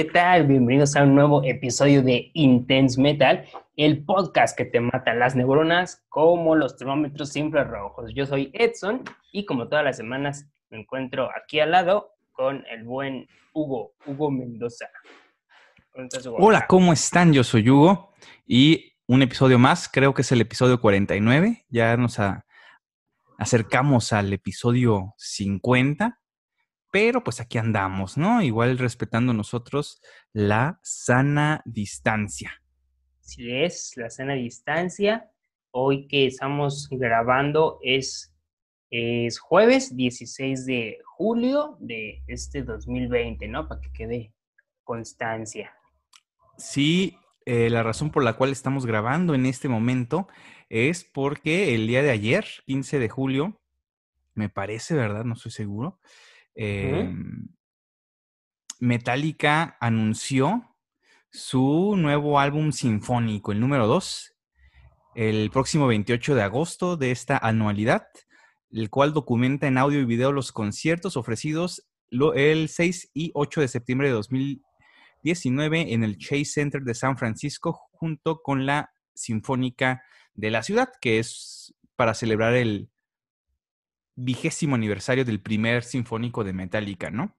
¿qué tal? Bienvenidos a un nuevo episodio de Intense Metal, el podcast que te mata las neuronas como los termómetros infrarrojos. Yo soy Edson y como todas las semanas me encuentro aquí al lado con el buen Hugo, Hugo Mendoza. Hola, ¿cómo están? Yo soy Hugo y un episodio más, creo que es el episodio 49, ya nos acercamos al episodio 50 pero pues aquí andamos, ¿no? Igual respetando nosotros la sana distancia. Sí es, la sana distancia. Hoy que estamos grabando es, es jueves 16 de julio de este 2020, ¿no? Para que quede constancia. Sí, eh, la razón por la cual estamos grabando en este momento es porque el día de ayer, 15 de julio, me parece, ¿verdad? No estoy seguro. Em, Metallica anunció su nuevo álbum sinfónico, el número 2, el próximo 28 de agosto de esta anualidad, el cual documenta en audio y video los conciertos ofrecidos el 6 y 8 de septiembre de 2019 en el Chase Center de San Francisco junto con la Sinfónica de la ciudad, que es para celebrar el vigésimo aniversario del primer sinfónico de Metallica, ¿no?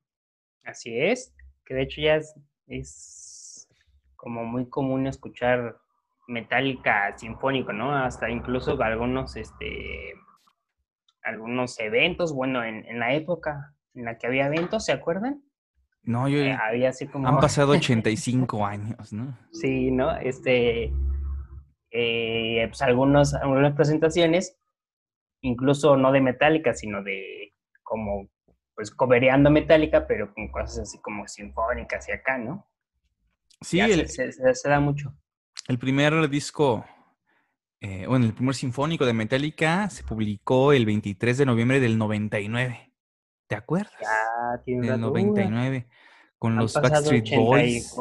Así es, que de hecho ya es, como muy común escuchar Metallica sinfónico, ¿no? Hasta incluso algunos, este, algunos eventos, bueno, en, la época en la que había eventos, ¿se acuerdan? No, yo... Eh, había así como... Han pasado 85 años, ¿no? Sí, ¿no? Este, eh, pues algunos, algunas presentaciones incluso no de Metallica, sino de como, pues, cobereando Metallica, pero con cosas así como sinfónicas y acá, ¿no? Sí, se, da mucho. El primer disco, eh, bueno, el primer sinfónico de Metallica se publicó el 23 de noviembre del 99. ¿Te acuerdas? Ya, tiene Del 99. Con los Backstreet Boys,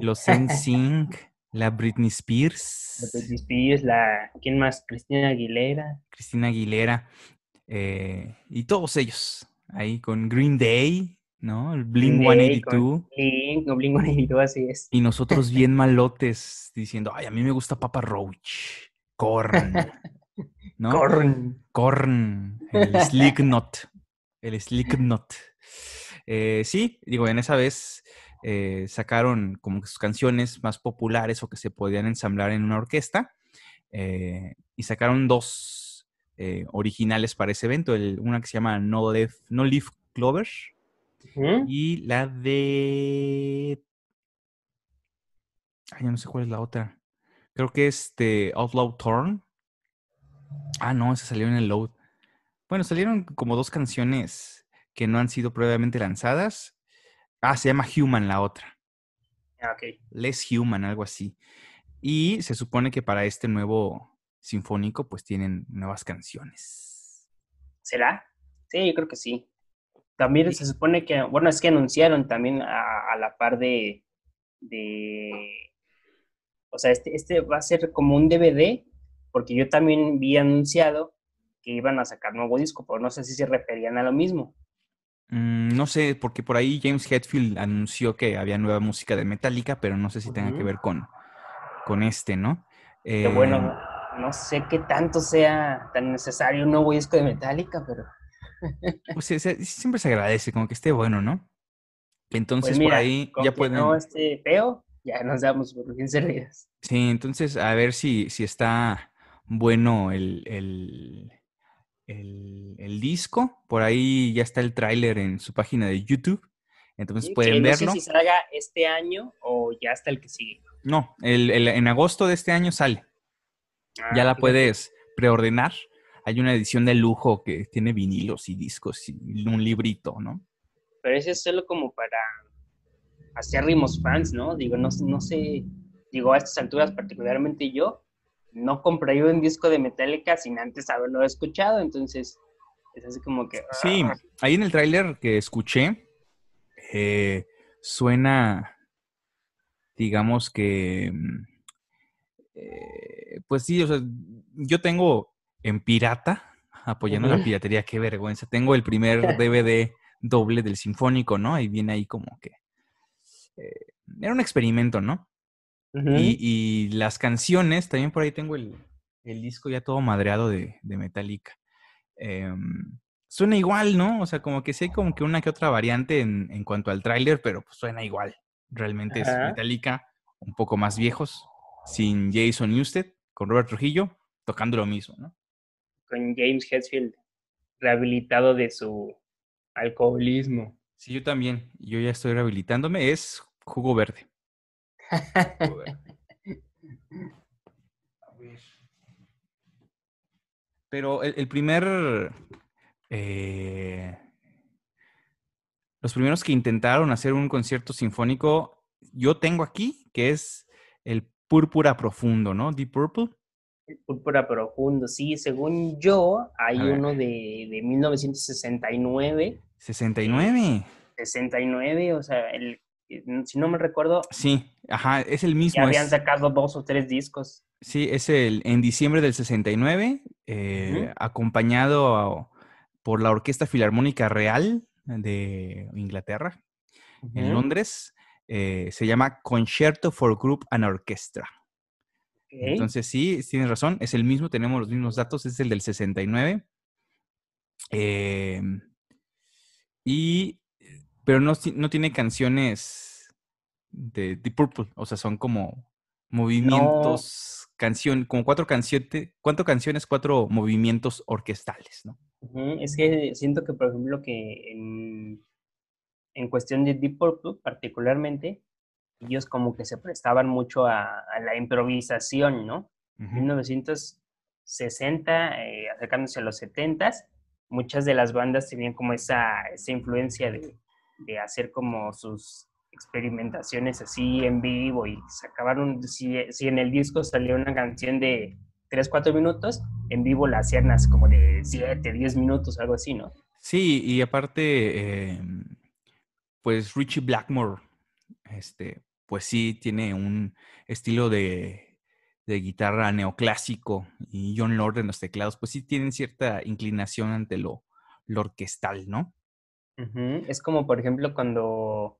los NSYNC. La Britney Spears. La Britney Spears, la. ¿Quién más? Cristina Aguilera. Cristina Aguilera. Eh, y todos ellos. Ahí con Green Day, ¿no? El Bling 182. Blink, no, Bling 182, así es. Y nosotros bien malotes diciendo, ay, a mí me gusta Papa Roach. Corn. ¿No? Corn. Corn. El Slicknot. El Slicknot. Eh, sí, digo, en esa vez eh, sacaron como que sus canciones más populares o que se podían ensamblar en una orquesta eh, y sacaron dos eh, originales para ese evento, una que se llama No Leaf, no Leaf Clover y la de... Ay, ya no sé cuál es la otra. Creo que es de Outlaw Torn. Ah, no, esa salió en el load. Bueno, salieron como dos canciones que no han sido previamente lanzadas Ah, se llama Human la otra. Ah, ok. Less Human, algo así. Y se supone que para este nuevo sinfónico, pues tienen nuevas canciones. ¿Será? Sí, yo creo que sí. También se supone que, bueno, es que anunciaron también a, la par de, de, o sea, este, este va a ser como un DVD, porque yo también vi anunciado que iban a sacar nuevo disco, pero no sé si se referían a lo mismo. Mm, no sé, porque por ahí James Hetfield anunció que había nueva música de Metallica, pero no sé si tenga que ver con, con este, ¿no? bueno, em, no sé qué tanto sea tan necesario un nuevo disco de Metallica, pero... pues siempre se agradece, como que esté bueno, ¿no? Entonces pues por ahí ya pueden... no feo, ya nos damos por bien servidas. Sí, entonces a ver si, si está bueno el, el el, disco. Por ahí ya está el tráiler en su página de YouTube. Entonces pueden verlo. No sé si salga este año o ya está el que sigue. No, el, en agosto de este año sale. Ah, ya la puedes preordenar. Hay una edición de lujo que tiene vinilos y discos y un librito, ¿no? Pero ese es solo como para hacer ritmos fans, ¿no? Digo, no, no sé, digo, a estas alturas particularmente yo, no compré un disco de Metallica sin antes haberlo escuchado, entonces es así como que... Sí, ah. ahí en el tráiler que escuché, eh, suena, digamos que, mm, eh, pues sí, o sea, yo tengo en pirata, apoyando la piratería, qué vergüenza, tengo el primer DVD doble del Sinfónico, ¿no? Ahí viene ahí como que eh, era un experimento, ¿no? Y, las canciones, también por ahí tengo el, disco ya todo madreado de, de Metallica. Em, suena igual, ¿no? O sea, como que sí hay como que una que otra variante en, cuanto al tráiler, pero pues suena igual. Realmente es Metallica, un poco más viejos, sin Jason Newsted, con Robert Trujillo, tocando lo mismo, ¿no? Con James Hetfield, rehabilitado de su alcoholismo. Sí, yo también. Yo ya estoy rehabilitándome. Es jugo verde. Pero el, primer. Eh, los primeros que intentaron hacer un concierto sinfónico, yo tengo aquí, que es el Púrpura Profundo, ¿no? Deep Purple. El Púrpura Profundo, sí, según yo, hay uno de, de 1969. 69. 69, o sea, el si no me recuerdo. Sí, ajá, es el mismo. Ya habían sacado dos o tres discos. Sí, es el en diciembre del 69, eh, acompañado por la Orquesta Filarmónica Real de Inglaterra, en Londres. Eh, se llama Concerto for Group and Orchestra. Entonces, sí, tienes razón, es el mismo, tenemos los mismos datos, es el del 69. Em, y pero no, no tiene canciones de Deep Purple, o sea, son como movimientos, canción, como cuatro canciones, cuatro canciones, cuatro movimientos orquestales, ¿no? Es que siento que, por ejemplo, que en, en cuestión de Deep Purple particularmente, ellos como que se prestaban mucho a, la improvisación, ¿no? En 1960, eh, acercándose a los 70, muchas de las bandas tenían como esa, esa influencia de, de hacer como sus experimentaciones así en vivo y sacaban si, si en el disco salió una canción de 3, 4 minutos, en vivo la hacían así como de 7, 10 minutos, algo así, ¿no? Sí, y aparte, em, pues Richie Blackmore, este, pues sí tiene un estilo de, de guitarra neoclásico y John Lord en los teclados, pues sí tienen cierta inclinación ante lo, lo orquestal, ¿no? Es como, por ejemplo, cuando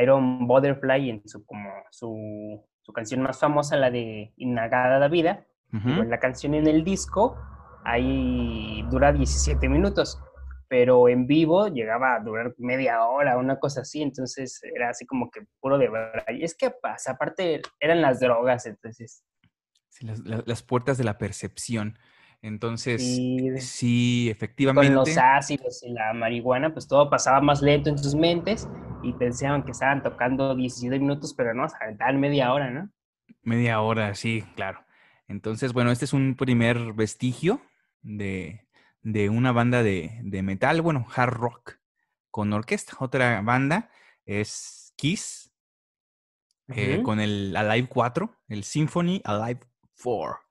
Iron Butterfly en su, como su, su canción más famosa, la de Innagada la Vida, la canción en el disco, ahí dura 17 minutos, pero en vivo llegaba a durar media hora, una cosa así, entonces era así como que puro de verdad. Y es que pasa, aparte eran las drogas, entonces. Sí, las, las puertas de la percepción. Entonces, sí, efectivamente. Con los ácidos y la marihuana, pues todo pasaba más lento en sus mentes y pensaban que estaban tocando 17 minutos, pero no, se aventaban media hora, ¿no? Media hora, sí, claro. Entonces, bueno, este es un primer vestigio de, una banda de, metal, bueno, hard rock con orquesta. Otra banda es Kiss, eh, con el Alive 4, el Symphony Alive 4.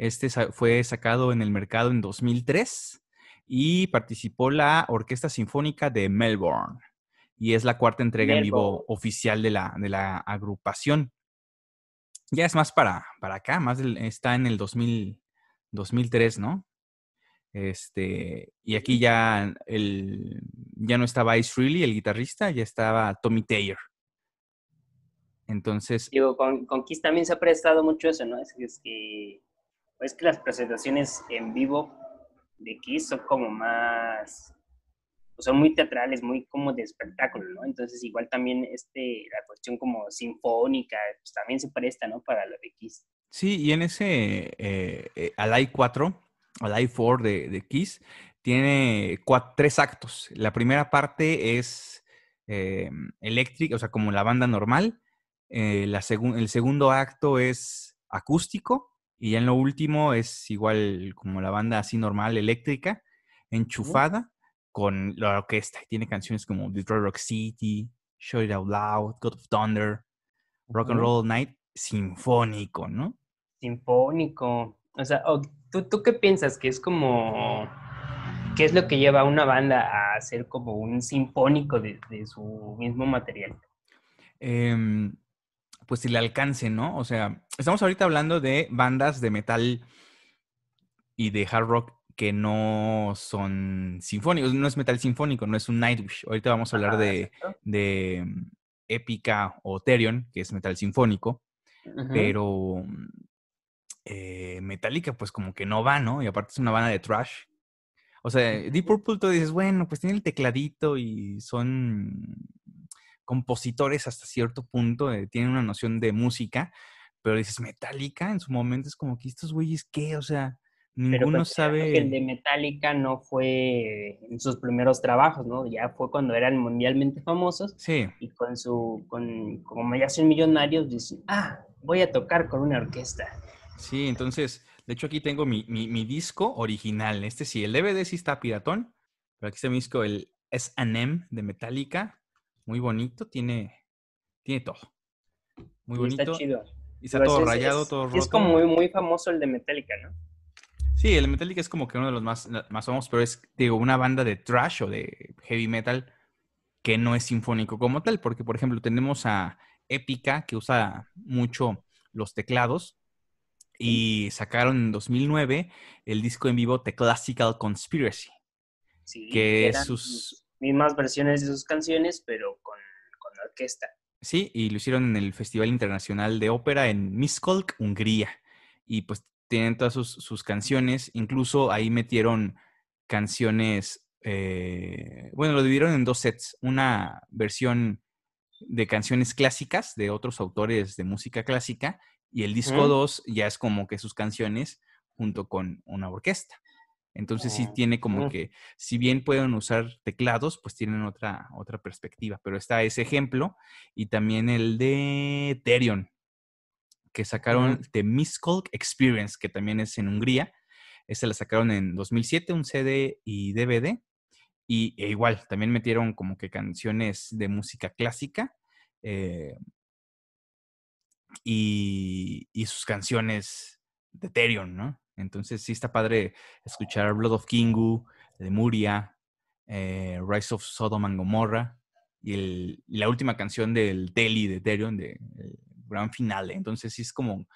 Este fue sacado en el mercado en 2003 y participó la Orquesta Sinfónica de Melbourne. Y es la cuarta entrega en vivo oficial de la, de la agrupación. Ya es más para, para acá, más está en el 2000, 2003, ¿no? Este, y aquí ya, el, ya no estaba Ice Freely, el guitarrista, ya estaba Tommy Taylor. Entonces. Digo, con, con Kiss también se ha prestado mucho eso, ¿no? Es, es que es que las presentaciones en vivo de Kiss son como más, pues son muy teatrales, muy como de espectáculo, ¿no? Entonces igual también este, la cuestión como sinfónica, pues también se presta, ¿no? Para lo de Kiss. Sí, y en ese eh, eh Alive 4, Alive 4 de, de Kiss, tiene tres actos. La primera parte es eh, eléctrica, o sea, como la banda normal. Eh, la el segundo acto es acústico y ya en lo último es igual como la banda así normal, eléctrica, enchufada con la orquesta. Tiene canciones como Detroit Rock City, Show It Out Loud, God of Thunder, Rock and Roll Night, sinfónico, ¿no? Sinfónico. O sea, ¿tú, ¿tú qué piensas? Que es como... ¿Qué es lo que lleva a una banda a hacer como un sinfónico de, de su mismo material? Eh, pues el alcance, ¿no? O sea, estamos ahorita hablando de bandas de metal y de hard rock que no son sinfónicos, no es metal sinfónico, no es un Nightwish. Ahorita vamos a hablar de, de Épica o Therion, que es metal sinfónico, pero eh, Metallica pues como que no va, ¿no? Y aparte es una banda de trash. O sea, Deep Purple tú dices, bueno, pues tiene el tecladito y son compositores hasta cierto punto, eh, tienen una noción de música, pero dices, Metallica en su momento es como que estos güeyes, ¿qué? O sea, ninguno pues, sabe... el de Metallica no fue en sus primeros trabajos, ¿no? Ya fue cuando eran mundialmente famosos. Sí. Y con su, con, como ya son millonarios, dicen, ah, voy a tocar con una orquesta. Sí, entonces, de hecho aquí tengo mi, mi, disco original. Este sí, el DVD sí está piratón, pero aquí está mi disco, el S&M de Metallica. Muy bonito, tiene, tiene todo. Muy bonito. Está chido. Y está todo rayado, todo roto. Es como muy, muy famoso el de Metallica, ¿no? Sí, el de Metallica es como que uno de los más, más famosos, pero es, digo, una banda de trash o de heavy metal que no es sinfónico como tal, porque, por ejemplo, tenemos a Epica, que usa mucho los teclados, y sacaron en 2009 el disco en vivo The Classical Conspiracy. Sí, que sus mismas versiones de sus canciones, pero con, con orquesta. Sí, y lo hicieron en el Festival Internacional de Ópera en Miskolc, Hungría. Y pues tienen todas sus, canciones, incluso ahí metieron canciones, eh, bueno, lo dividieron en dos sets, una versión de canciones clásicas de otros autores de música clásica y el disco 2 ya es como que sus canciones junto con una orquesta. Entonces sí tiene como que, si bien pueden usar teclados, pues tienen otra, otra perspectiva. Pero está ese ejemplo y también el de Therion, que sacaron The Miskolc Experience, que también es en Hungría. Ese la sacaron en 2007, un CD y DVD. Y e igual, también metieron como que canciones de música clásica. Eh, y, sus canciones de Therion, ¿no? Entonces sí está padre escuchar Blood of Kingu, de Muria, eh, Rise of Sodom and Gomorrah y, la última canción del Teli de Therion, de gran finale. Entonces sí es como,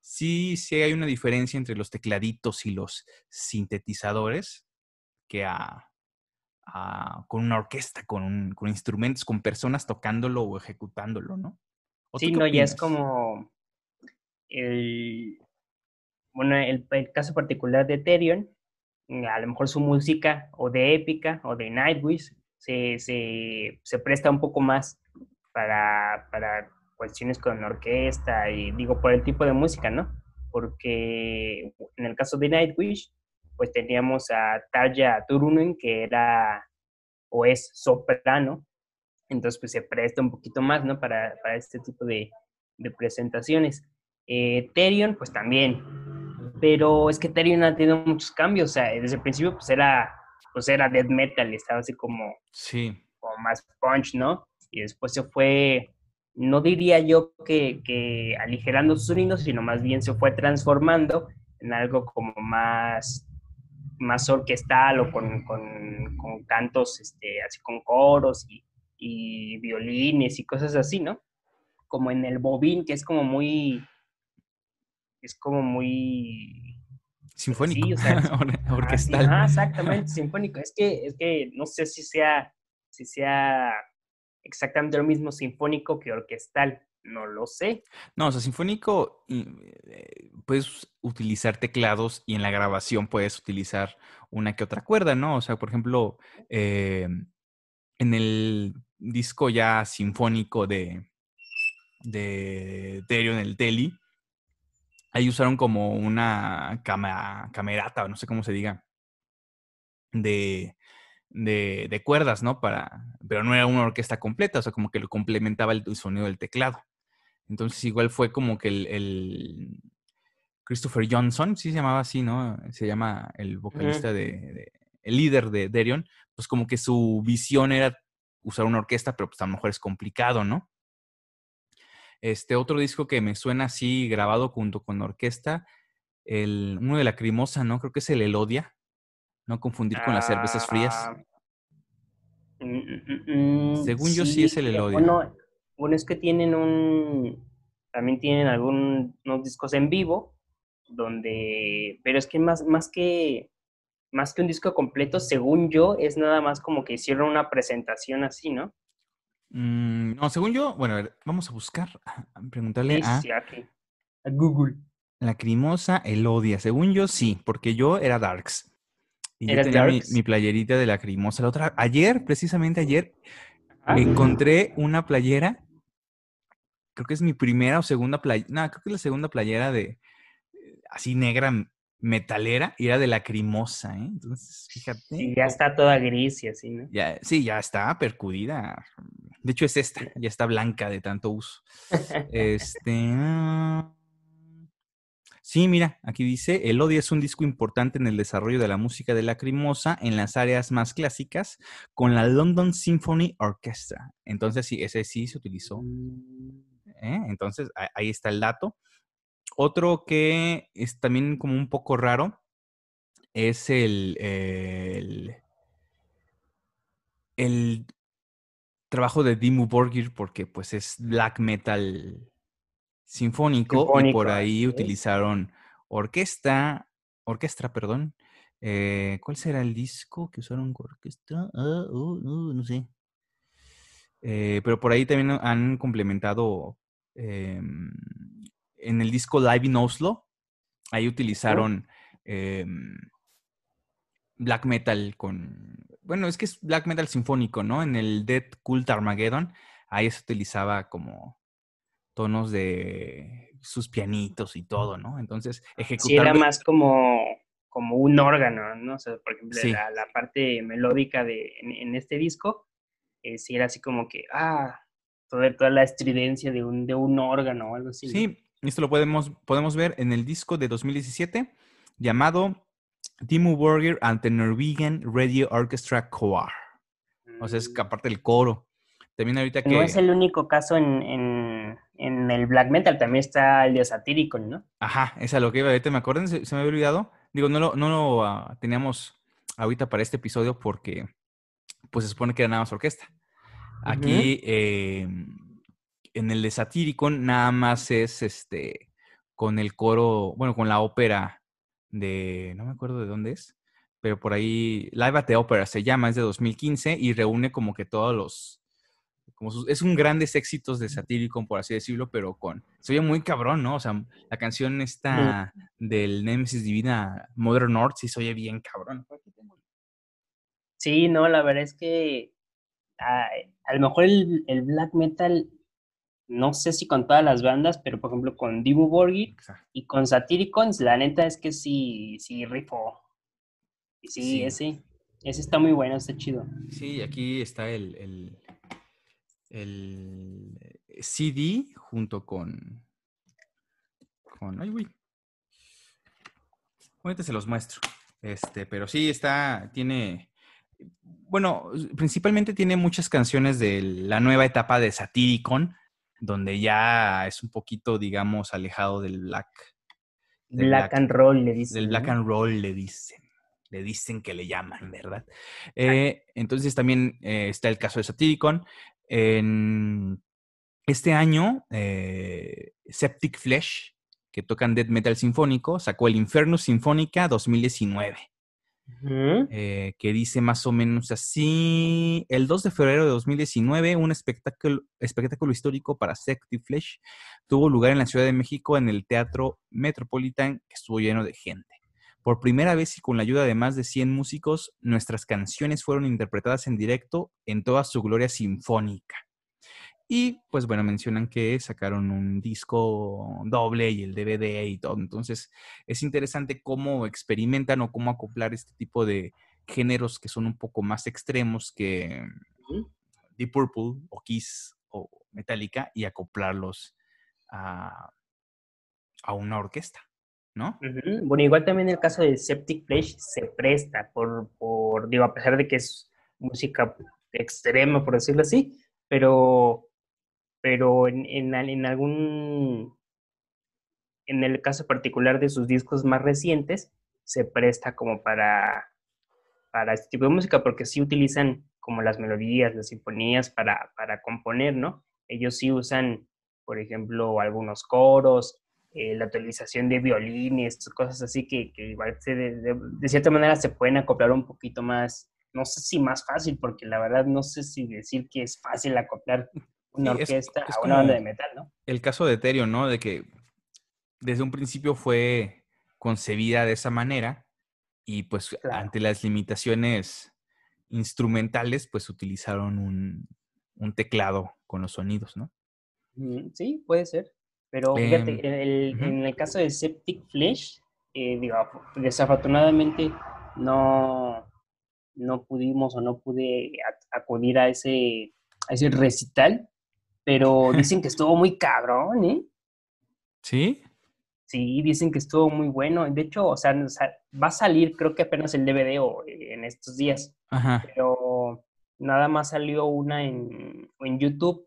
sí, sí hay una diferencia entre los tecladitos y los sintetizadores que con una orquesta, con, con instrumentos, con personas tocándolo o ejecutándolo, ¿no? Sí, no, ya es como el, bueno, el, caso particular de Ethereum, a lo mejor su música o de épica o de Nightwish se, se, se presta un poco más para, para, cuestiones con orquesta y digo por el tipo de música, ¿no? Porque en el caso de Nightwish, pues teníamos a Tarja Turunen, que era o es soprano, entonces, pues se presta un poquito más, ¿no? Para, para este tipo de, de presentaciones. Eh, pues también. Pero es que Therion ha tenido muchos cambios. O sea, desde el principio, pues era, pues era death metal, estaba así como, sí. como más punch, ¿no? Y después se fue, no diría yo que, que aligerando sus sonidos, sino más bien se fue transformando en algo como más más orquestal o con, con, con cantos, este, así con coros y, y violines y cosas así, ¿no? Como en el bobín, que es como muy, es como muy... Sinfónico, sí, o sea, orquestal. Ah, exactamente, sinfónico. Es que, es que no sé si sea, si sea exactamente lo mismo sinfónico que orquestal. No lo sé. No, o sea, sinfónico eh, puedes utilizar teclados y en la grabación puedes utilizar una que otra cuerda, ¿no? O sea, por ejemplo, eh, en el disco ya sinfónico de, de en el Teli, ahí usaron como una cama, camerata, no sé cómo se diga, de, de, de, cuerdas, ¿no? Para, pero no era una orquesta completa, o sea, como que lo complementaba el, sonido del teclado. Entonces igual fue como que el, Christopher Johnson, sí se llamaba así, ¿no? Se llama el vocalista de, el líder de Derion, pues como que su visión era usar una orquesta, pero pues a lo mejor es complicado, ¿no? Este otro disco que me suena así grabado junto con orquesta, el, uno de la Lacrimosa, ¿no? Creo que es el Elodia. No confundir con las cervezas frías. Ah, mm, mm, mm, Según yo sí es el Elodia. Bueno, bueno, es que tienen un... También tienen algunos discos en vivo, donde... Pero es que más, más que más que un disco completo, según yo, es nada más como que hicieron una presentación así, ¿no? Mm, no, según yo, bueno, a ver, vamos a buscar, a preguntarle a. A Google. la crimosa Elodia. Según yo, sí, porque yo era Darks. Y yo ¿Eras tenía mi, playerita de la crimosa. La otra, ayer, precisamente ayer, Ah. encontré una playera. Creo que es mi primera o segunda playera. No, creo que es la segunda playera de eh, así negra metalera y era de la crimosa, ¿eh? Entonces, fíjate. Sí, ya está toda gris y así, ¿no? Ya, sí, ya está percudida. De hecho, es esta, ya está blanca de tanto uso. Este. ah, Sí, mira, aquí dice, Elodie es un disco importante en el desarrollo de la música de Lacrimosa en las áreas más clásicas con la London Symphony Orchestra. Entonces, sí, ese sí se utilizó. ¿eh? Entonces, ahí está el dato. Otro que es también como un poco raro es el, el, el trabajo de Dimmu Borgir porque pues es black metal sinfónico, y por ahí así es. utilizaron orquesta, orquestra, perdón. Eh, ¿Cuál será el disco que usaron con orquesta? Ah, oh, no, no sé. Eh, pero por ahí también han complementado em, en el disco Live in Oslo. Ahí utilizaron em, black metal con. Bueno, es que es black metal sinfónico, ¿no? En el Dead Cult Armageddon, ahí se utilizaba como tonos de sus pianitos y todo, ¿no? Entonces, Sí, era ejecutar. más como, como un órgano, ¿no? O sea, por ejemplo, Sí. la, la parte melódica de, en, en este disco, eh, sí era así como que, ah, toda, toda la estridencia de un, de un órgano o algo así. Sí, esto lo podemos, podemos ver en el disco de 2017 llamado Dimmu Borgir and the Norwegian Radio Orchestra Choir. O sea, es que Mm. aparte del coro. También ahorita que... No es el único caso en, en, en el black metal, también está el de Satyricon, ¿no? Ajá, es a lo que iba. Ahorita me acuerdan, se, se me había olvidado. Digo, no lo, no lo ah, teníamos ahorita para este episodio porque pues se supone que era nada más orquesta. Aquí eh, en el de Satyricon nada más es este con el coro, bueno, con la ópera de, no me acuerdo de dónde es, pero por ahí Live at the Opera se llama, es de 2015 y reúne como que todos los, como sus- es un grandes éxitos de Satyricon, por así decirlo, pero con, se oye muy cabrón, ¿no? O sea, la canción esta del Nemesis Divina Modern North sí se oye bien cabrón. Sí, no, la verdad es que a, a lo mejor el, el black metal, no sé si con todas las bandas, pero por ejemplo con Dimmu Borgir y con Satyricons, la neta es que sí, sí rifó. Sí, Sí. ese, ese está muy bueno, está chido. Sí, aquí está el, el, el CD junto con, con. Ay, güey. Ahorita se los muestro. Este, pero sí está, tiene. Bueno, principalmente tiene muchas canciones de la nueva etapa de Satyricon, donde ya es un poquito, digamos, alejado del black, Del Black, black- and roll le dicen. del black and roll le dicen. Le dicen que le llaman, ¿verdad? Eh, entonces también eh, está el caso de Satyricon. En este año, eh, Septic Flesh, que tocan death metal sinfónico, sacó el Infernus Sinfónica 2019, Eh, que dice más o menos así, el 2 de febrero de 2019, un espectáculo, histórico para Septic Flesh tuvo lugar en la Ciudad de México en el Teatro Metropolitan, que estuvo lleno de gente. Por primera vez y con la ayuda de más de 100 músicos, nuestras canciones fueron interpretadas en directo en toda su gloria sinfónica. Y pues bueno, mencionan que sacaron un disco doble y el DVD y todo. Entonces es interesante cómo experimentan o cómo acoplar este tipo de géneros que son un poco más extremos que. Deep Purple o Kiss o Metallica y acoplarlos a, a una orquesta, ¿no? Bueno, igual también el caso de Septic Flesh se presta por, por, digo, a pesar de que es música extrema, por decirlo así, pero, pero en, en, en algún, en el caso particular de sus discos más recientes, se presta como para, para este tipo de música, porque sí utilizan como las melodías, las sinfonías para, para componer, ¿no? Ellos sí usan, por ejemplo, algunos coros, eh, la utilización de violines, cosas así que, que igual se de cierta manera se pueden acoplar un poquito más no sé si más fácil, porque la verdad no sé si decir que es fácil acoplar una orquesta a una banda de metal, ¿no? El caso de Ethereum, ¿no? De que desde un principio fue concebida de esa manera y pues ante las limitaciones instrumentales, pues utilizaron un, teclado con los sonidos, ¿no? Sí, puede ser. Pero fíjate, em, en el caso de Septic Flesh, eh, digo, desafortunadamente no, no pudimos o no pude acudir a ese, a ese recital, pero dicen que estuvo muy cabrón, ¿eh? ¿Sí? Sí, dicen que estuvo muy bueno. De hecho, o sea, va a salir creo que apenas el DVD o, eh, en estos días. Ajá. Pero nada más salió una en, en YouTube.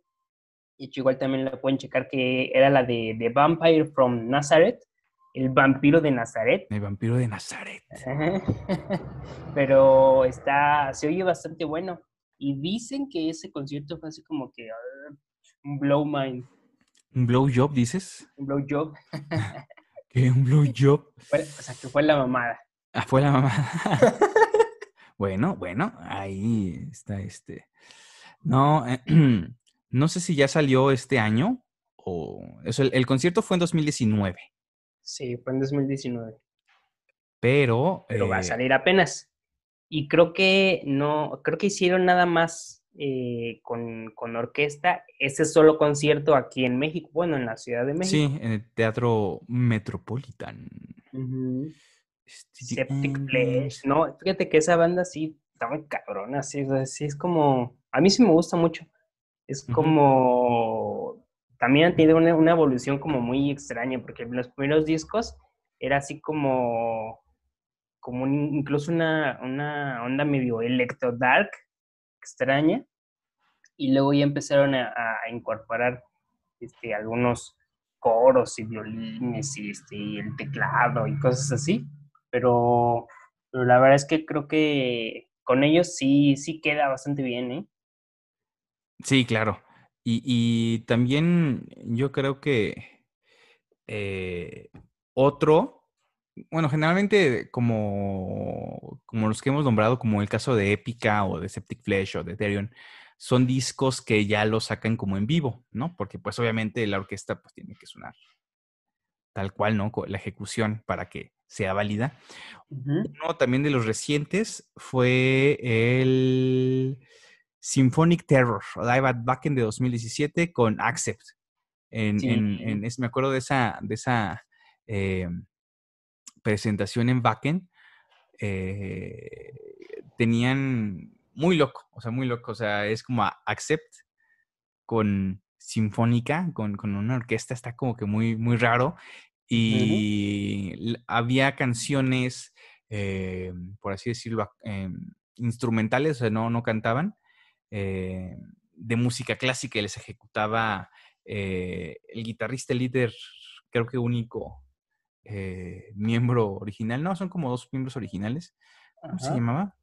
Y igual también la pueden checar que era la de The Vampire from Nazareth. El vampiro de Nazaret. El vampiro de Nazaret. Pero está, se oye bastante bueno. Y dicen que ese concierto fue así como que un blow mind. ¿Un blow job, dices? Un blow job. ¿Qué? ¿Un blow job? o sea, que fue la mamada. Ah, fue la mamada. bueno, bueno, ahí está este. No, eh, no sé si ya salió este año o... Eso, el concierto fue en 2019. Sí, fue en 2019. Pero. Pero va a eh, salir apenas. Y creo que no, creo que hicieron nada más eh, con, orquesta ese solo concierto aquí en México, bueno, en la Ciudad de México. Sí, en el Teatro Metropolitan. Septic Flesh. No, fíjate que esa banda sí está muy cabrona, sí, es como, a mí sí me gusta mucho. Es como también han tenido una, evolución como muy extraña, porque los primeros discos era así como, como incluso una, una onda medio electro dark, extraña, y luego ya empezaron a, incorporar este, algunos coros y violines y, este, el teclado y cosas así, pero, pero la verdad es que creo que con ellos sí, sí queda bastante bien, ¿eh? Sí, claro. Y, también yo creo que eh, otro, bueno, generalmente como, como los que hemos nombrado, como el caso de Epica o de Septic Flesh o de Ethereum, son discos que ya los sacan como en vivo, ¿no? Porque pues obviamente la orquesta pues tiene que sonar tal cual, ¿no? La ejecución para que sea válida. Uno también de los recientes fue el Symphonic Terror, Live at Backen de 2017 con Accept. En, en, me acuerdo de esa, de esa eh, presentación en Backen. Eh, tenían muy loco, o sea, muy loco. O sea, es como Accept con sinfónica, con, con, una orquesta, está como que muy, muy raro. Y había canciones, eh, por así decirlo, instrumentales, o sea, no, no cantaban, eh, de música clásica y les ejecutaba eh, el guitarrista líder, creo que único eh, miembro original. No, son como dos miembros originales. ¿Cómo se llamaba?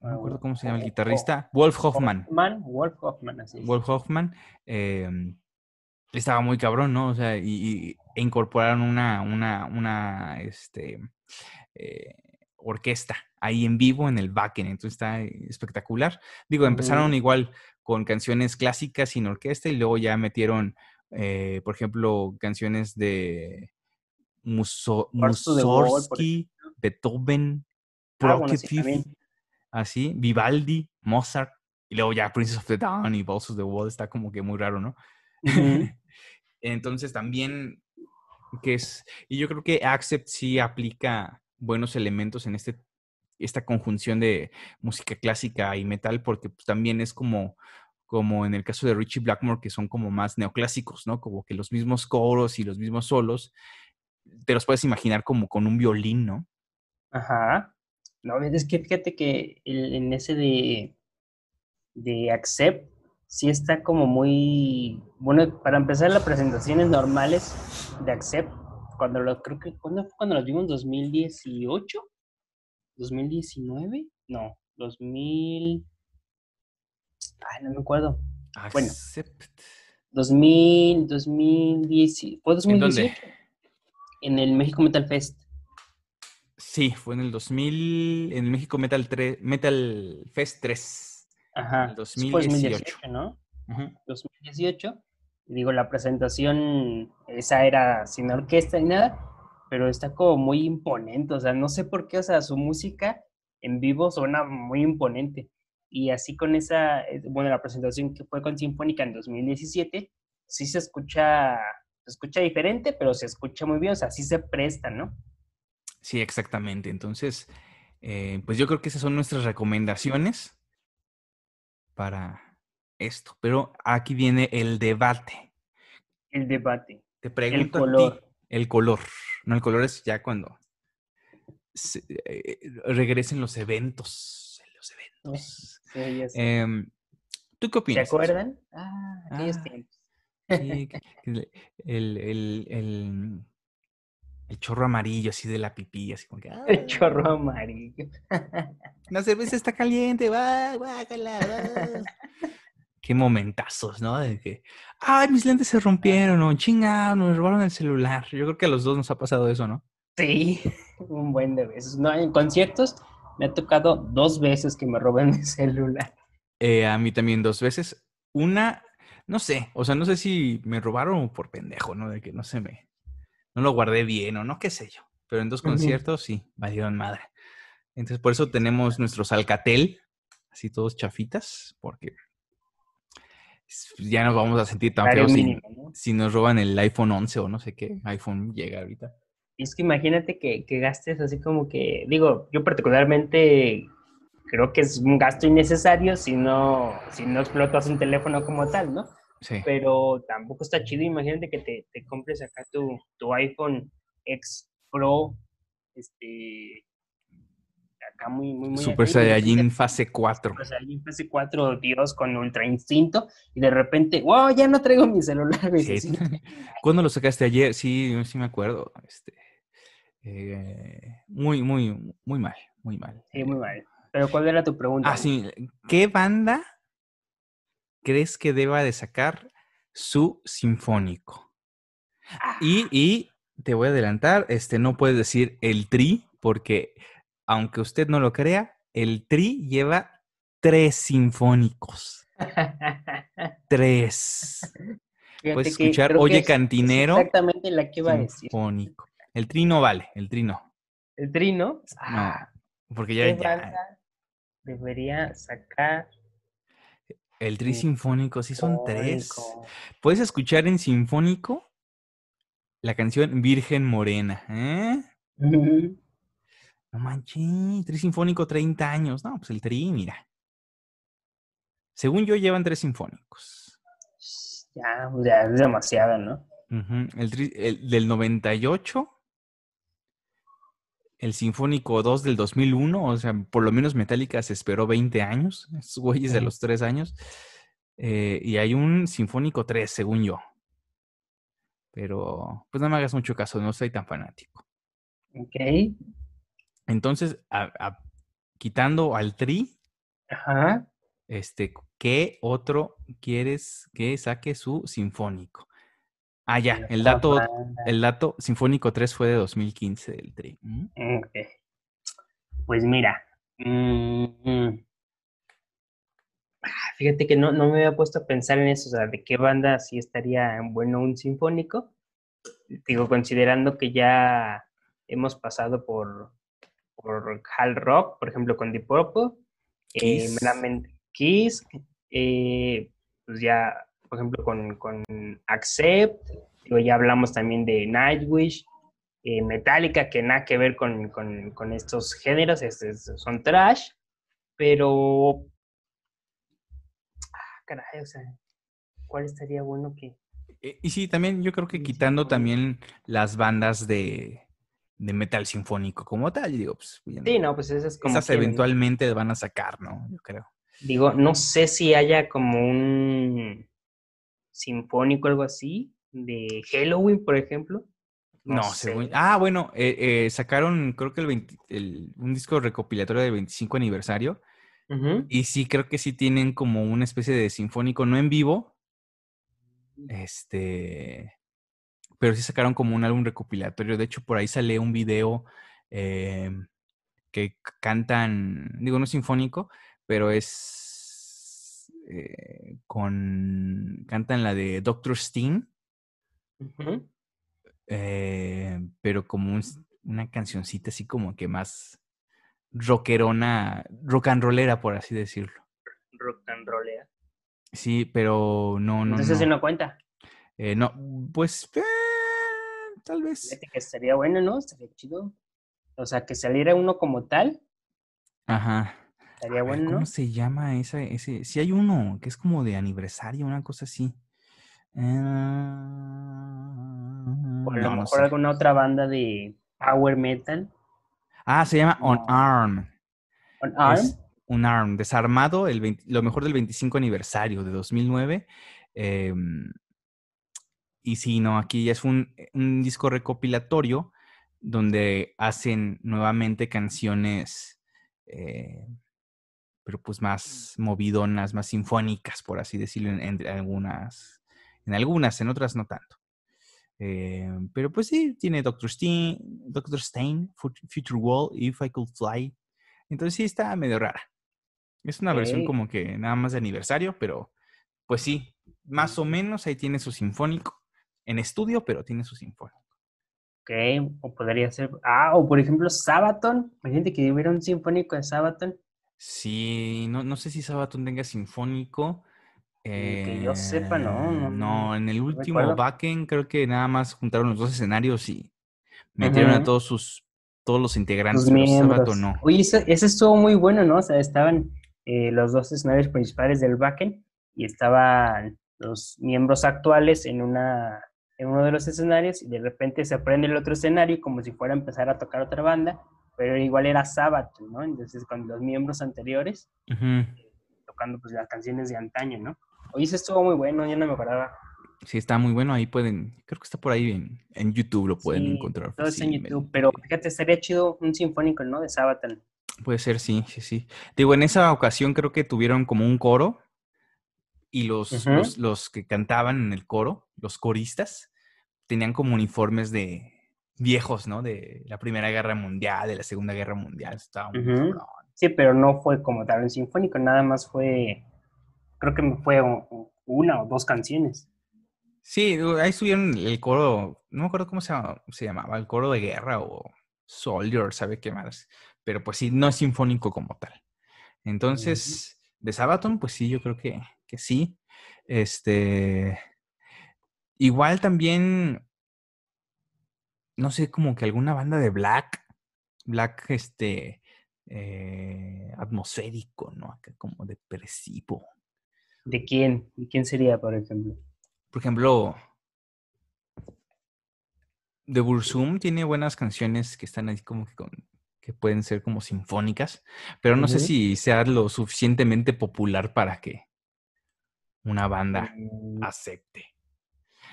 No me acuerdo cómo se llama el guitarrista. Wolf Hoffman. Wolf Hoffman, así Wolf Hoffman. Em, estaba muy cabrón, ¿no? O sea, y, e incorporaron una, una, una, este, orquesta ahí en vivo en el backend. Entonces está espectacular. Digo, empezaron igual con canciones clásicas sin orquesta y luego ya metieron, eh, por ejemplo, canciones de Mussorgsky, Beethoven, ah, así, Vivaldi, Mozart, y luego ya Princess of the Dawn y Balls of the Wall está como que muy raro, ¿no? Entonces también, que es, y yo creo que Accept sí aplica buenos elementos en este, esta conjunción de música clásica y metal, porque pues, también es como, como en el caso de Richie Blackmore, que son como más neoclásicos, ¿no? Como que los mismos coros y los mismos solos, te los puedes imaginar como con un violín, ¿no? Ajá. No, es que fíjate que en ese de, de Accept, sí está como muy, bueno, para empezar las presentaciones normales de Accept, cuando lo, creo que, ¿cuándo fue cuando los vimos? ¿2018? ¿2019? No, 2000... Ay, no me acuerdo. Bueno, 2000, 2010, fue 2018. ¿En, ¿En el México Metal Fest. Sí, fue en el 2000, en el México Metal, 3, Metal Fest 3. Ajá. En el 2018. ¿no? 2018. Digo, la presentación, esa era sin orquesta ni nada, pero está como muy imponente, o sea, no sé por qué, o sea, su música en vivo suena muy imponente. Y así con esa, eh, bueno, la presentación que fue con Sinfónica en 2017, sí se escucha, se escucha diferente, pero se escucha muy bien, o sea, sí se presta, ¿no? Sí, exactamente. Entonces, eh, pues yo creo que esas son nuestras recomendaciones para esto. Pero aquí viene el debate. El debate. Te pregunto el color. el color. No, el color es ya cuando eh, regresen los eventos. Los eventos. Em, ¿Tú qué opinas? ¿Se acuerdan? Ah, aquellos ah, tiempos. El, el, el, el, chorro amarillo así de la pipí, así como que. el chorro amarillo. la cerveza está caliente, va, guácala, va. Qué momentazos, ¿no? De que, ay, mis lentes se rompieron, o chingado, nos robaron el celular. Yo creo que a los dos nos ha pasado eso, ¿no? Sí, un buen de veces. No, en conciertos me ha tocado dos veces que me roben mi celular. Eh, a mí también dos veces. Una, no sé, o sea, no sé si me robaron por pendejo, ¿no? De que no se me, no lo guardé bien o no, qué sé yo. Pero en dos conciertos sí, valieron madre. Entonces, por eso tenemos nuestros Alcatel, así todos chafitas, porque ya nos vamos a sentir tan feos si, si, nos roban el iPhone 11 o no sé qué iPhone llega ahorita. Es que imagínate que, gastes así como que, digo, yo particularmente creo que es un gasto innecesario si no, si no explotas un teléfono como tal, ¿no? Sí. Pero tampoco está chido, imagínate que te, te compres acá tu, tu iPhone X Pro, este, acá muy, muy, muy. Super Saiyajin fase 4. Super Saiyajin fase 4, Dios, con ultra instinto, y de repente, wow, ya no traigo mi celular. Sí. ¿Cuándo lo sacaste ayer? Sí, sí me acuerdo. Este, eh, muy, muy, muy mal, muy mal. Sí, muy mal. Pero ¿cuál era tu pregunta? Ah, sí. ¿Qué banda crees que deba de sacar su sinfónico? Y, ah. y te voy a adelantar, este, no puedes decir el tri, porque aunque usted no lo crea, el tri lleva tres sinfónicos. tres. Puedes escuchar Oye Cantinero. exactamente la que iba a decir. Sinfónico. El trino vale, el trino. ¿El trino? No, ah, porque ya, debería sacar el tri sinfónico, sí son tres. Puedes escuchar en sinfónico la canción Virgen Morena, ¿eh? No manches, tri sinfónico 30 años. No, pues el tri, mira. Según yo, llevan tres sinfónicos. Ya, ya es demasiado, ¿no? el, el, del 98 el Sinfónico 2 del 2001, o sea, por lo menos Metallica se esperó 20 años, esos güeyes de los 3 años, eh, y hay un Sinfónico 3, según yo. Pero, pues no me hagas mucho caso, no soy tan fanático. Ok. Entonces, quitando al Tri, Ajá. este, ¿qué otro quieres que saque su Sinfónico? Ah, ya, el dato, el dato Sinfónico 3 fue de 2015 del Tri. Pues mira, mm, ah, fíjate que no, no me había puesto a pensar en eso, o sea, de qué banda sí estaría bueno un sinfónico. Digo, considerando que ya hemos pasado por, por hard rock, por ejemplo, con Deep Purple, eh, Kiss, eh, pues ya por ejemplo, con, con Accept, ya hablamos también de Nightwish, eh, Metallica, que nada que ver con, estos géneros, son trash, pero... Ah, caray, o sea, ¿cuál estaría bueno que... Eh, y sí, también yo creo que quitando también las bandas de, metal sinfónico como tal, digo, pues... Sí, no, pues esas como... Esas eventualmente van a sacar, ¿no? Yo creo. Digo, no sé si haya como un sinfónico, algo así, de Halloween, por ejemplo. No, según... Ah, bueno, eh, eh, sacaron creo que el, un disco recopilatorio del 25 aniversario. Y sí, creo que sí tienen como una especie de sinfónico, no en vivo. Este. Pero sí sacaron como un álbum recopilatorio. De hecho, por ahí sale un video eh, que cantan, digo, no es sinfónico, pero es eh, con, cantan la de Doctor Steen, eh, pero como una cancioncita así como que más rockerona, rock and rollera, por así decirlo. Rock and rollera. Sí, pero no, no. Entonces no. no cuenta. Eh, no, pues eh, tal vez. Fíjate que estaría bueno, ¿no? Estaría chido. O sea, que saliera uno como tal. Ajá. Estaría A ver, bueno, ¿Cómo ¿no? se llama ese? ese? Sí hay uno que es como de aniversario, una cosa así. O a Ah, lo no, no mejor sé. alguna otra banda de power metal. Ah, se llama On. Arm. On Arm. Es un ARM desarmado, el 20 lo mejor del 25 aniversario de 2009. em, y sí, no, aquí ya es un, un disco recopilatorio donde hacen nuevamente canciones, eh, pero pues más movidonas, más sinfónicas, por así decirlo, en, en algunas, en algunas, en otras no tanto. Eh, pero pues sí, tiene Doctor Stein, Doctor Stein, Fut- Future Wall, If I Could Fly. Entonces sí está medio rara. Es una versión como que nada más de aniversario, pero pues sí, más o menos ahí tiene su sinfónico. En estudio, pero tiene su sinfónico. Ok, o podría ser. Ah, o por ejemplo, Sabaton. Imagínate que hubiera un sinfónico de Sabaton. Sí, no, no sé si Sabaton tenga sinfónico. que yo sepa, no, Eh, no, no, en el no último backend creo que nada más juntaron los dos escenarios y metieron a todos sus todos los integrantes, pero Sabaton no. Oye, ese, ese estuvo muy bueno, ¿no? O sea, estaban eh, los dos escenarios principales del backend y estaban los miembros actuales en una en uno de los escenarios y de repente se prende el otro escenario como si fuera a empezar a tocar otra banda, pero igual era Sabaton, ¿no? Entonces con los miembros anteriores tocando pues las canciones de antaño, ¿no? Oye, ese estuvo muy bueno, yo no me acordaba. Sí, está muy bueno. Ahí pueden, creo que está por ahí en, en YouTube, lo pueden Sí, encontrar. todo está en. YouTube, pero fíjate, estaría chido un sinfónico, ¿no? De Sabaton. Puede ser, sí, sí, sí. Digo, en esa ocasión creo que tuvieron como un coro y los, los que cantaban en el coro, los coristas, tenían como uniformes de viejos, ¿no? De la Primera Guerra Mundial, de la Segunda Guerra Mundial. Estaba muy. Sí, pero no fue como tal un sinfónico, nada más fue, creo que fue una o dos canciones. Sí, ahí subieron el coro, no me acuerdo cómo se llamaba, se llamaba, el coro de guerra o Soldier, ¿sabe qué más? Pero pues sí, no es sinfónico como tal. Entonces, de Sabaton, pues sí, yo creo que, que sí. Este, igual también, no sé, como que alguna banda de black, black, este, eh, atmosférico, ¿no? Acá como depresivo. ¿De quién? ¿De quién sería, por ejemplo? Por ejemplo, The Burzum tiene buenas canciones que están ahí como que, con- que pueden ser como sinfónicas, pero no sé si sea lo suficientemente popular para que una banda Mm, acepte.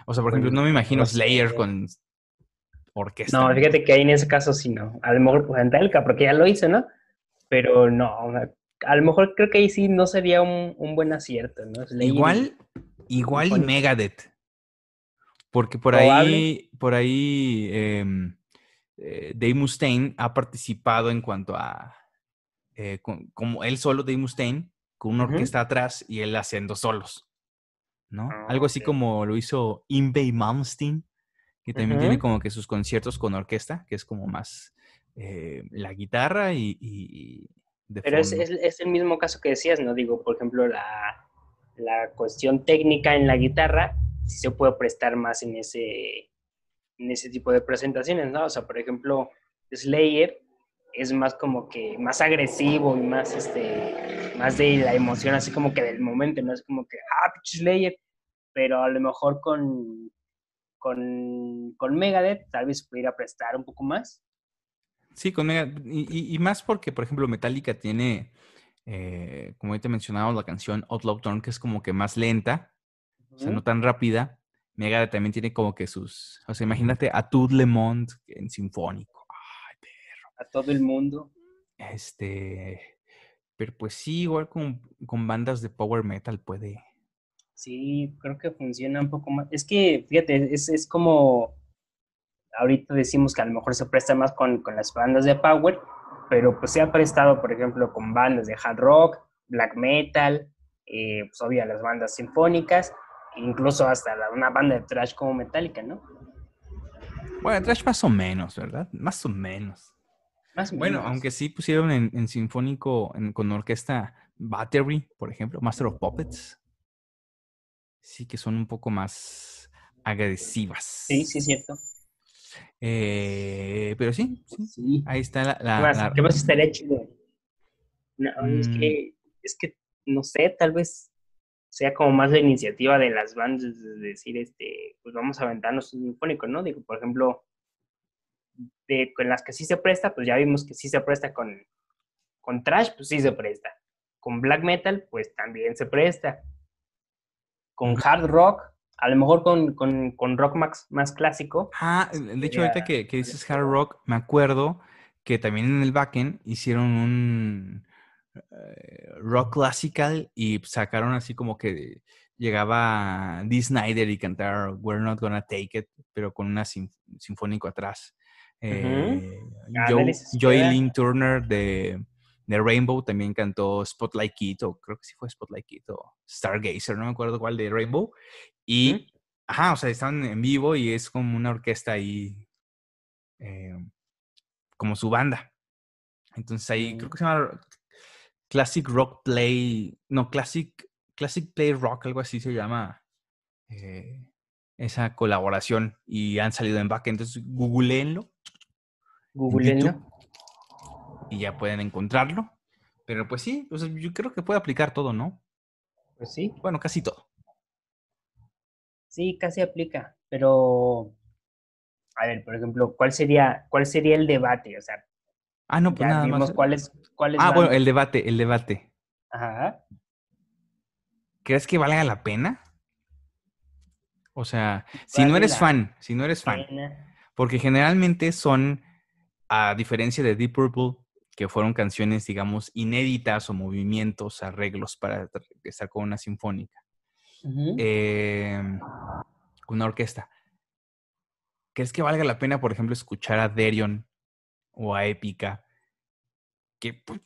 O sea, por ejemplo, no me imagino no Slayer con orquesta. No, fíjate que ahí en ese caso sí no. A lo mejor pues, Antelka, porque ya lo hizo, ¿no? Pero no, a lo mejor creo que ahí sí no sería un, un buen acierto, ¿no? Y- Igual, igual y. Megadeth. Porque por Probable. ahí, por ahí, em, eh, Dave Mustaine ha participado en cuanto a, eh, con- como él solo, Dave Mustaine, con una orquesta atrás y él haciendo solos, ¿no? Ah, Algo así como lo hizo Invey Malmsteen, que también tiene como que sus conciertos con orquesta, que es como más eh, la guitarra y, y- y de Pero es, fondo. es, es el mismo caso que decías, ¿no? Digo, por ejemplo, la, la cuestión técnica en la guitarra sí se puede prestar más en ese, en ese tipo de presentaciones, ¿no? O sea, por ejemplo, Slayer es más como que más agresivo y más este más de la emoción así como que del momento, no es como que ah, Slayer, pero a lo mejor con con, con Megadeth tal vez pudiera prestar un poco más. Sí, con Mega- y, y- más porque, por ejemplo, Metallica tiene, eh, como ya te mencionaba, la canción Outlaw Torn, que es como que más lenta, o sea, no tan rápida. Megadeth también tiene como que sus, o sea, imagínate a Tout Le Monde en sinfónico. Ay, a todo el mundo. Este, pero pues sí, igual con, con bandas de power metal puede. Sí, creo que funciona un poco más. Es que, fíjate, es, es como ahorita decimos que a lo mejor se presta más con, con las bandas de power, pero pues se ha prestado, por ejemplo, con bandas de hard rock, black metal, eh, pues obvio las bandas sinfónicas, incluso hasta una banda de trash como Metallica, ¿no? Bueno, trash más o menos, ¿verdad? Más o menos. Más o bueno, aunque sí pusieron en, sinfónico con orquesta Battery, por ejemplo, Master of Puppets. Sí que son un poco más agresivas. Sí, sí, es cierto. Eh, pero sí, sí, ahí está la... la, ¿Qué más estaría chido? No, es, mm. que, es que, no sé, tal vez sea como más la iniciativa de las bandas de decir, este, pues vamos a aventarnos un sinfónico, ¿no? Digo, por ejemplo, de, con las que sí se presta, pues ya vimos que sí se presta con, con trash, pues sí se presta. Con black metal, pues también se presta. Con hard rock, a lo mejor con, con, con rock más, más, clásico. Ah, de hecho, ahorita que, que, dices hard rock, me acuerdo que también en el backend hicieron un eh, rock classical y sacaron así como que llegaba Dee Snyder y cantar We're Not Gonna Take It, pero con una sinfónico atrás. Eh, Joy, Turner de, de, Rainbow también cantó Spotlight Kid, o creo que sí fue Spotlight Kid o Stargazer, no me acuerdo cuál de Rainbow. Y, ajá, o sea, están en vivo y es como una orquesta ahí, eh, como su banda. Entonces ahí creo que se llama Classic Rock Play, no, Classic, Classic Play Rock, algo así se llama eh, esa colaboración y han salido en back. Entonces, googleenlo. Googleenlo. Y ya pueden encontrarlo. Pero pues sí, yo creo que puede aplicar todo, ¿no? Pues sí. Bueno, casi todo. Sí, casi aplica, pero a ver, por ejemplo, ¿cuál sería, cuál sería el debate? O sea, ah, no, pues nada más. Cuáles, cuáles ah, bueno, el debate, el debate. Ajá. ¿Crees que valga la pena? O sea, si no eres fan, si no eres fan, porque generalmente son, a diferencia de Deep Purple, que fueron canciones, digamos, inéditas o movimientos, arreglos para estar con una sinfónica. Em, una orquesta. ¿Crees que valga la pena, por ejemplo, escuchar a Derion o a Épica? Que pues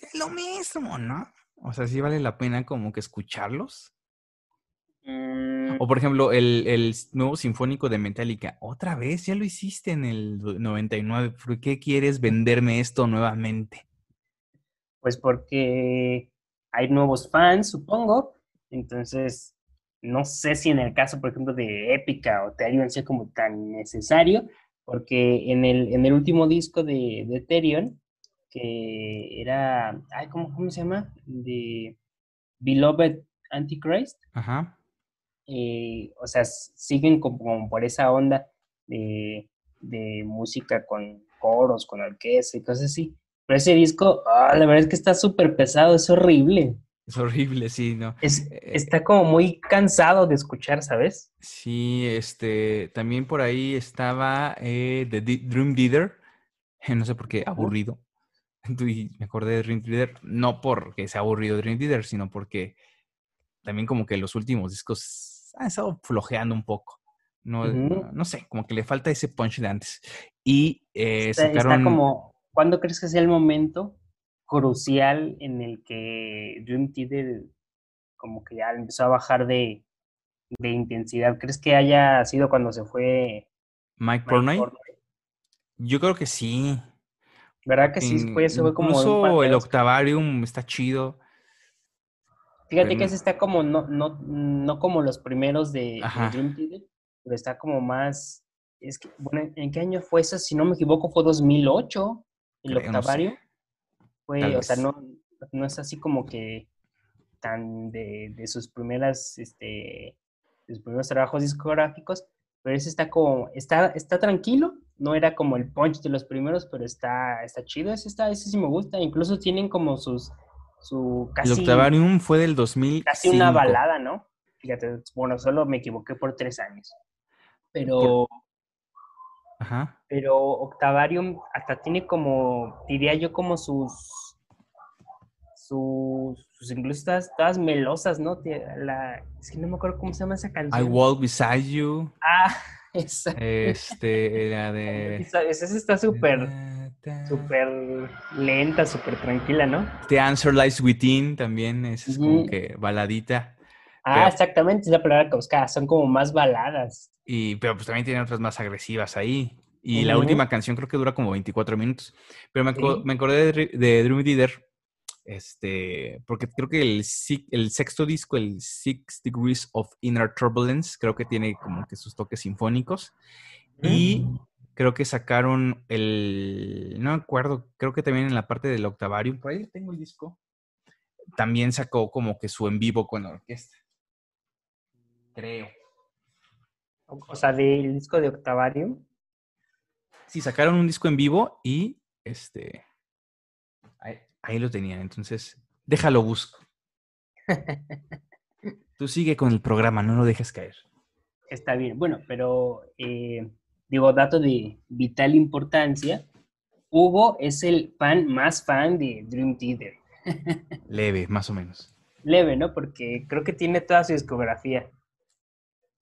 es lo mismo, ¿no? O sea, sí vale la pena como que escucharlos. Mm. O por ejemplo, el, el, nuevo sinfónico de Metallica. Otra vez, ya lo hiciste en el 99. ¿Por qué quieres venderme esto nuevamente? Pues porque hay nuevos fans, supongo, entonces, no sé si en el caso, por ejemplo, de Épica o Therion sea como tan necesario, porque en el, en el último disco de, de Therion, que era, ay, ¿cómo, ¿cómo, se llama? De Beloved Antichrist. Ajá. Eh, o sea, siguen como, por esa onda de, de, música con coros, con orquesta y cosas así. Pero ese disco, ah, la verdad es que está súper pesado, es horrible. Es horrible, sí, ¿no? Es, eh, está como muy cansado de escuchar, ¿sabes? Sí, este, también por ahí estaba eh, The Dream Theater, no sé por qué, aburrido. Y me acordé de Dream Theater, no porque sea aburrido Dream Theater, sino porque también como que los últimos discos han estado flojeando un poco. No, no, sé, como que le falta ese punch de antes. Y eh, sacaron... Está como, ¿cuándo crees que sea el momento crucial en el que Dream Theater como que ya empezó a bajar de, de intensidad. ¿Crees que haya sido cuando se fue Mike, Portnoy? Yo creo que sí. ¿Verdad que sí? Fue, fue como Incluso el Octavarium está chido. Fíjate que ese está como, no, no, no como los primeros de, Dream Theater, pero está como más... Es que, bueno, ¿en qué año fue eso? Si no me equivoco, fue 2008, el Octavarium o sea, no, no es así como que tan de, de sus primeras, este, sus primeros trabajos discográficos, pero ese está como, está, está tranquilo, no era como el punch de los primeros, pero está, está chido, ese, está, ese sí me gusta, incluso tienen como sus, su casi... El Octavarium fue del 2000. Casi una balada, ¿no? Fíjate, bueno, solo me equivoqué por tres años, pero... Ajá. Pero Octavarium hasta tiene como, diría yo, como sus sus, sus incluso todas, todas melosas, ¿no? La, es que no me acuerdo cómo se llama esa I canción. Walk Beside You. Ah, esa. Este, la de. Esa, esa está súper, súper lenta, súper tranquila, ¿no? The Answer Lies Within también, es como que baladita. Ah, Pero- exactamente, es la palabra que buscaba. Son como más baladas. Y, pero pues también tiene otras más agresivas ahí. Y la última canción creo que dura como 24 minutos. Pero me, Sí. me acordé de, de Dream Theater, este, porque creo que el, el sexto disco, el Six Degrees of Inner Turbulence, creo que tiene como que sus toques sinfónicos. Y creo que sacaron el, no me acuerdo, creo que también en la parte del Octavarium, por ahí tengo el disco, también sacó como que su en vivo con la orquesta. Creo. O, o sea, del disco de Octavarium. Sí, sacaron un disco en vivo y este. Ahí, lo tenían. Entonces, déjalo busco. Tú sigue con el programa, no lo dejes caer. Está bien. Bueno, pero eh, digo, dato de vital importancia. Hugo es el fan más fan de Dream Theater. Leve, más o menos. Leve, ¿no? Porque creo que tiene toda su discografía.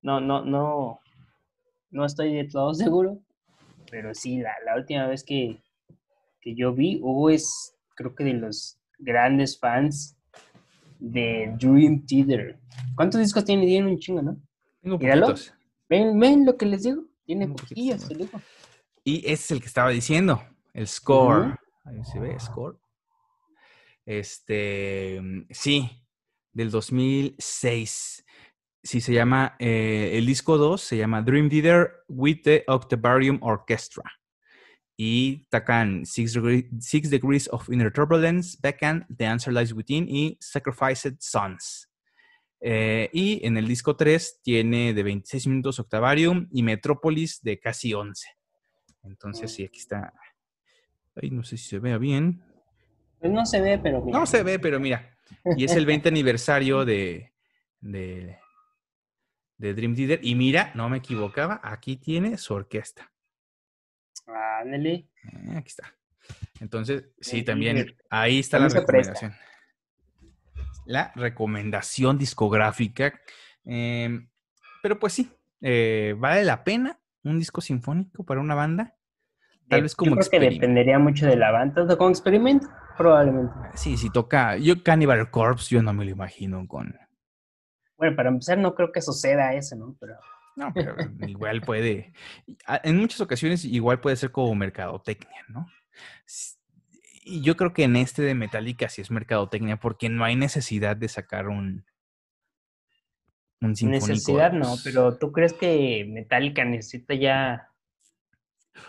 No, no, no. No estoy de todo seguro. Pero sí, la, la última vez que, que yo vi, Hugo es, creo que de los grandes fans de Dream Theater. ¿Cuántos discos tiene? Tiene un chingo, ¿no? Tengo poquitos. ¿Ven, ven lo que les digo? Tiene poquillos, te digo. Y ese es el que estaba diciendo, el score. Ahí se ve, score. Este, sí, del 2006. Sí, se llama, eh, el disco 2 se llama Dream Theater with the Octavarium Orchestra. Y tocan Six, Degree- Six Degrees of Inner Turbulence, Backhand, The Answer Lies Within y Sacrificed Sons. Eh, y en el disco 3 tiene de 26 minutos Octavarium y Metrópolis de casi 11. Entonces, sí, aquí está. Ay, no sé si se vea bien. Pues no se ve, pero mira. No se ve, pero mira. Y es el 20 aniversario de, de, de Dream Theater. Y mira, no me equivocaba, aquí tiene su orquesta. Ándale. Eh, aquí está. Entonces, sí, también ahí está la recomendación. La recomendación discográfica. Eh, pero pues sí, eh, vale la pena un disco sinfónico para una banda. Tal vez como Yo creo que dependería mucho de la banda. Tanto Como experimento, probablemente. Sí, si toca. Yo, Cannibal Corpse, yo no me lo imagino con. Bueno, para empezar, no creo que suceda eso, ¿no? Pero No, pero igual puede. a- En muchas ocasiones, igual puede ser como mercadotecnia, ¿no? Y yo creo que en este de Metallica sí es mercadotecnia porque no hay necesidad de sacar un. Un sinfónico. necesidad no, pero ¿tú crees que Metallica necesita ya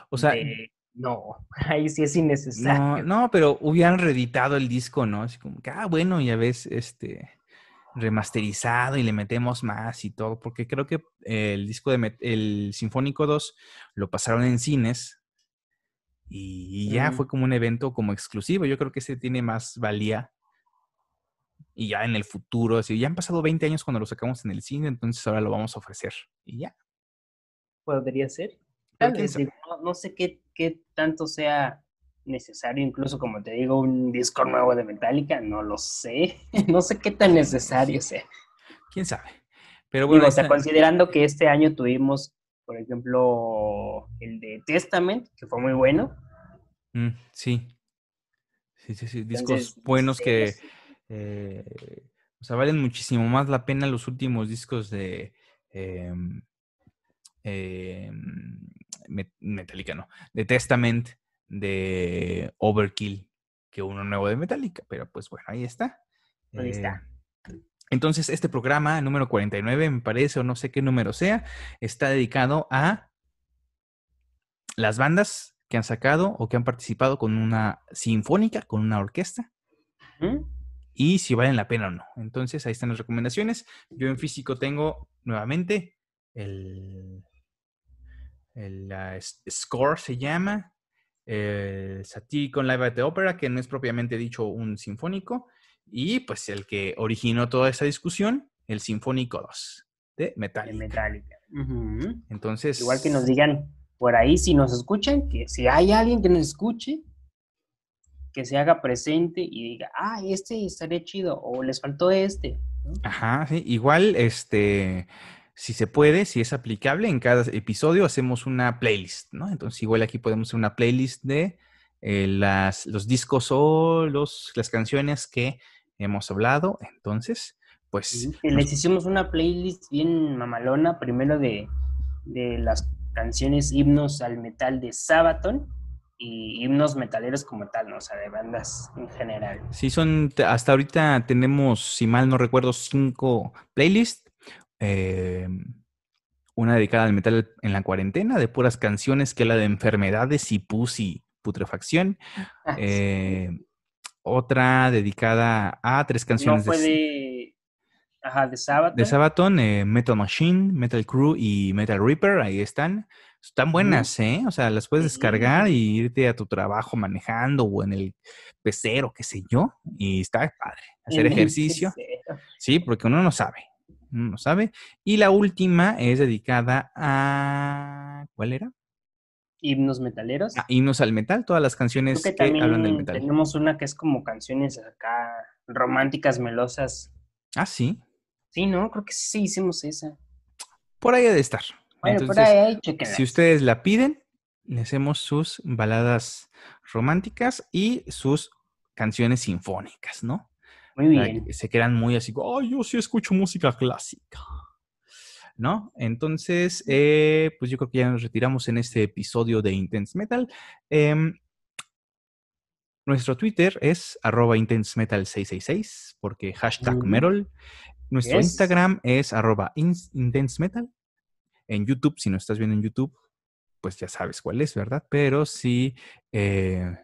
O sea, de- No, ahí sí es no, innecesario. no, pero hubieran reeditado el disco, ¿no? Así como que, ah, bueno, ya ves, este. Remasterizado y le metemos más y todo, porque creo que el disco de el Sinfónico 2 lo pasaron en cines y, ya Mm. fue como un evento como exclusivo. Yo creo que ese tiene más valía. Y ya en el futuro, así, ya han pasado 20 años cuando lo sacamos en el cine, entonces ahora lo vamos a ofrecer. Y ya. Podría ser. Tal vez, no, no sé qué, qué tanto sea necesario, incluso como te digo, un disco nuevo de Metallica, no lo sé. No sé qué tan necesario sea. ¿Quién sabe? Pero Digo, bueno, o sea, considerando que este año tuvimos, por ejemplo, el de Testament, que fue muy bueno. Mm, sí. Sí, sí, sí. Discos Entonces, buenos que eh, o sea, valen muchísimo más la pena los últimos discos de em, em, Met- Metallica, no, de Testament, de Overkill, que uno nuevo de Metallica, pero pues bueno, ahí está. Ahí está. Eh, entonces, este programa, número 49, me parece, o no sé qué número sea, está dedicado a las bandas que han sacado o que han participado con una sinfónica, con una orquesta, ¿Mm? y si valen la pena o no. Entonces, ahí están las recomendaciones. Yo en físico tengo nuevamente el, el score, se llama, el Satirical Live at the Opera, que no es propiamente dicho un sinfónico, y pues el que originó toda esa discusión, el Sinfónico 2 de De Metallica. Metallica. Entonces, Igual que nos digan por ahí si nos escuchan, que si hay alguien que nos escuche, que se haga presente y diga, ah, este estaría chido, o les faltó este. Ajá, sí. Igual, este, si se puede, si es aplicable, en cada episodio hacemos una playlist, ¿no? Entonces, igual aquí podemos hacer una playlist de eh, las, los discos o los, las canciones que hemos hablado. Entonces, pues... Les hicimos una playlist bien mamalona, primero de, de las canciones himnos al metal de Sabaton y himnos metaleros como tal, ¿no? O sea, de bandas en general. Sí, son, hasta ahorita tenemos, si mal no recuerdo, cinco playlists. Eh, una dedicada al metal en la cuarentena, de puras canciones, que la de enfermedades y pus y putrefacción. Ah, eh, otra dedicada a tres canciones no fue de... Ajá, de Sabaton. De Sabaton, eh, Metal Machine, Metal Crew y Metal Reaper, ahí están. Están buenas, ¿eh? O sea, las puedes descargar y irte a tu trabajo manejando o en el pecero, qué sé yo, y está padre. Hacer ejercicio. Sí, porque uno no sabe. No sabe. Y la última es dedicada a. ¿Cuál era? Himnos metaleros. Ah, himnos al metal, todas las canciones que, hablan del metal. Tenemos una que es como canciones acá románticas, melosas. Ah, sí. Sí, ¿no? Creo que sí hicimos esa. Por ahí ha de estar. Entonces, si ustedes la piden, le hacemos sus baladas románticas y sus canciones sinfónicas, ¿no? Muy bien. Se quedan muy así, yo sí escucho música clásica. ¿No? Entonces, eh, pues yo creo que ya nos retiramos en este episodio de Intense Metal. Em, nuestro Twitter es arroba intensemetal666 porque hashtag Merol. Nuestro Instagram es arroba intensemetal en YouTube, si no estás viendo en YouTube, pues ya sabes cuál es, ¿verdad? Pero si eh,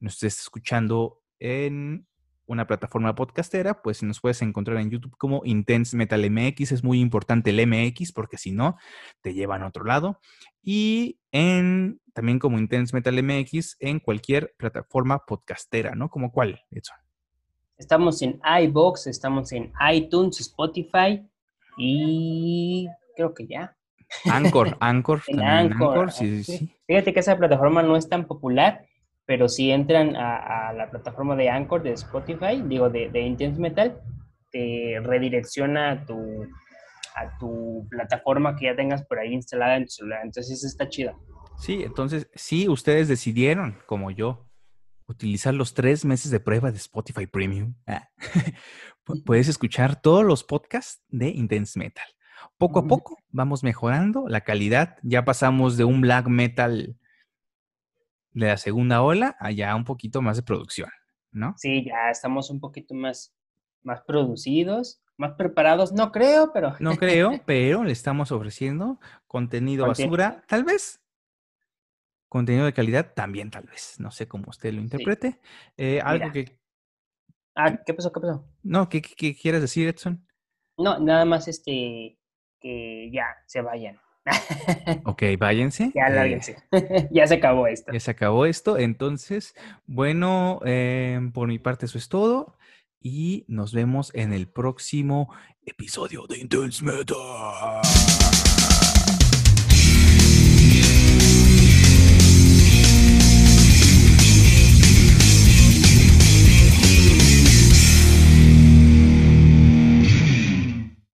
nos estés escuchando en una plataforma podcastera, pues nos puedes encontrar en YouTube como Intense Metal MX. Es muy importante el MX porque si no, te llevan a otro lado. Y en también como Intense Metal MX en cualquier plataforma podcastera, ¿no? ¿Como cuál, Edson? Estamos en iBox, estamos en iTunes, Spotify y creo que ya. Anchor, Anchor. en Anchor, sí, sí. Fíjate que esa plataforma no es tan popular, pero si entran a, la plataforma de Anchor de Spotify, digo, de, de Intense Metal, te redirecciona a tu, a tu plataforma que ya tengas por ahí instalada en tu celular. Entonces, eso está chido. Sí, entonces, sí, ustedes decidieron, como yo, utilizar los tres meses de prueba de Spotify Premium. Ah, puedes escuchar todos los podcasts de Intense Metal. Poco a poco vamos mejorando la calidad. Ya pasamos de un black metal de la segunda ola a ya un poquito más de producción, ¿no? Sí, ya estamos un poquito más, más producidos, más preparados. No creo, pero. No creo, pero le estamos ofreciendo contenido basura, tal vez. Contenido de calidad también, tal vez. No sé cómo usted lo interprete. Eh, algo que. Ah, ¿qué pasó? ¿Qué pasó? No, ¿qué, qué quieres decir, Edson? No, nada más este que ya se vayan. Ok, váyanse. Ya eh, ya se acabó esto. Ya se acabó esto. Entonces, bueno, eh, por mi parte eso es todo. Y nos vemos en el próximo episodio de Intense Metal.